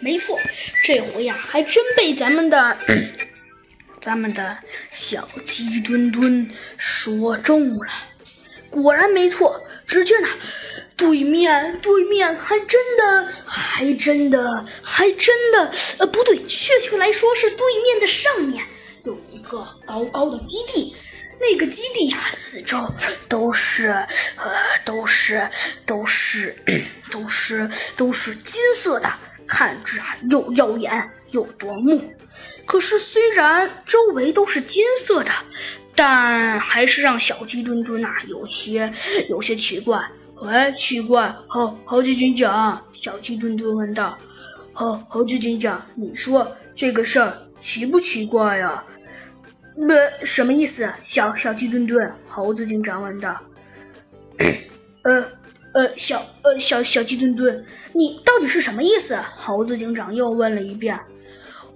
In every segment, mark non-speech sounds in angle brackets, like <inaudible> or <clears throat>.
没错，这回呀，还真被咱们的 <clears throat> 咱们的小鸡墩墩说中了。果然没错，只见呢，对面对面还真的还真的还真的，呃，不对，确切来说是对面的上面有一个高高的基地。那个基地呀，四周都是，呃，都是，都是，都是，都是金色的，看着啊又耀眼又夺目。可是虽然周围都是金色的，但还是让小鸡墩墩呐有些有些奇怪。喂，奇怪，猴猴子警长，小鸡墩墩问道。猴猴子警长，你说这个事儿奇不奇怪呀？呃，什么意思？小小鸡墩墩，猴子警长问道。<coughs> 呃呃，小呃小小鸡墩墩，你到底是什么意思？猴子警长又问了一遍。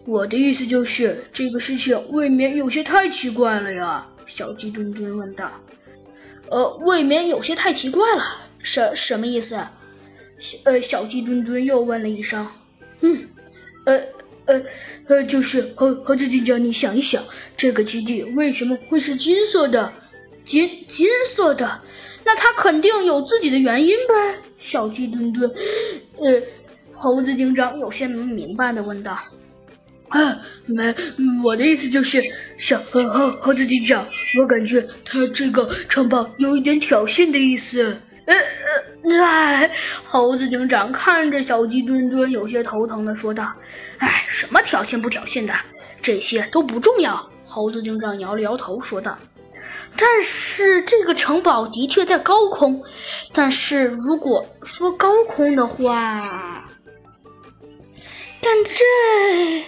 我的意思就是这个事情未免有些太奇怪了呀。小鸡墩墩问道。呃，未免有些太奇怪了，什什么意思？呃小鸡墩墩又问了一声。嗯，呃。呃呃，就是猴猴子警长，你想一想，这个基地为什么会是金色的？金金色的，那他肯定有自己的原因呗。小鸡墩墩，呃，猴子警长有些不明白的问道：“啊，没，我的意思就是，小猴猴猴子警长，我感觉他这个城堡有一点挑衅的意思。”呃呃，哎，猴子警长看着小鸡墩墩，有些头疼的说道：“哎，什么挑衅不挑衅的，这些都不重要。”猴子警长摇了摇头说道：“但是这个城堡的确在高空，但是如果说高空的话，但这……”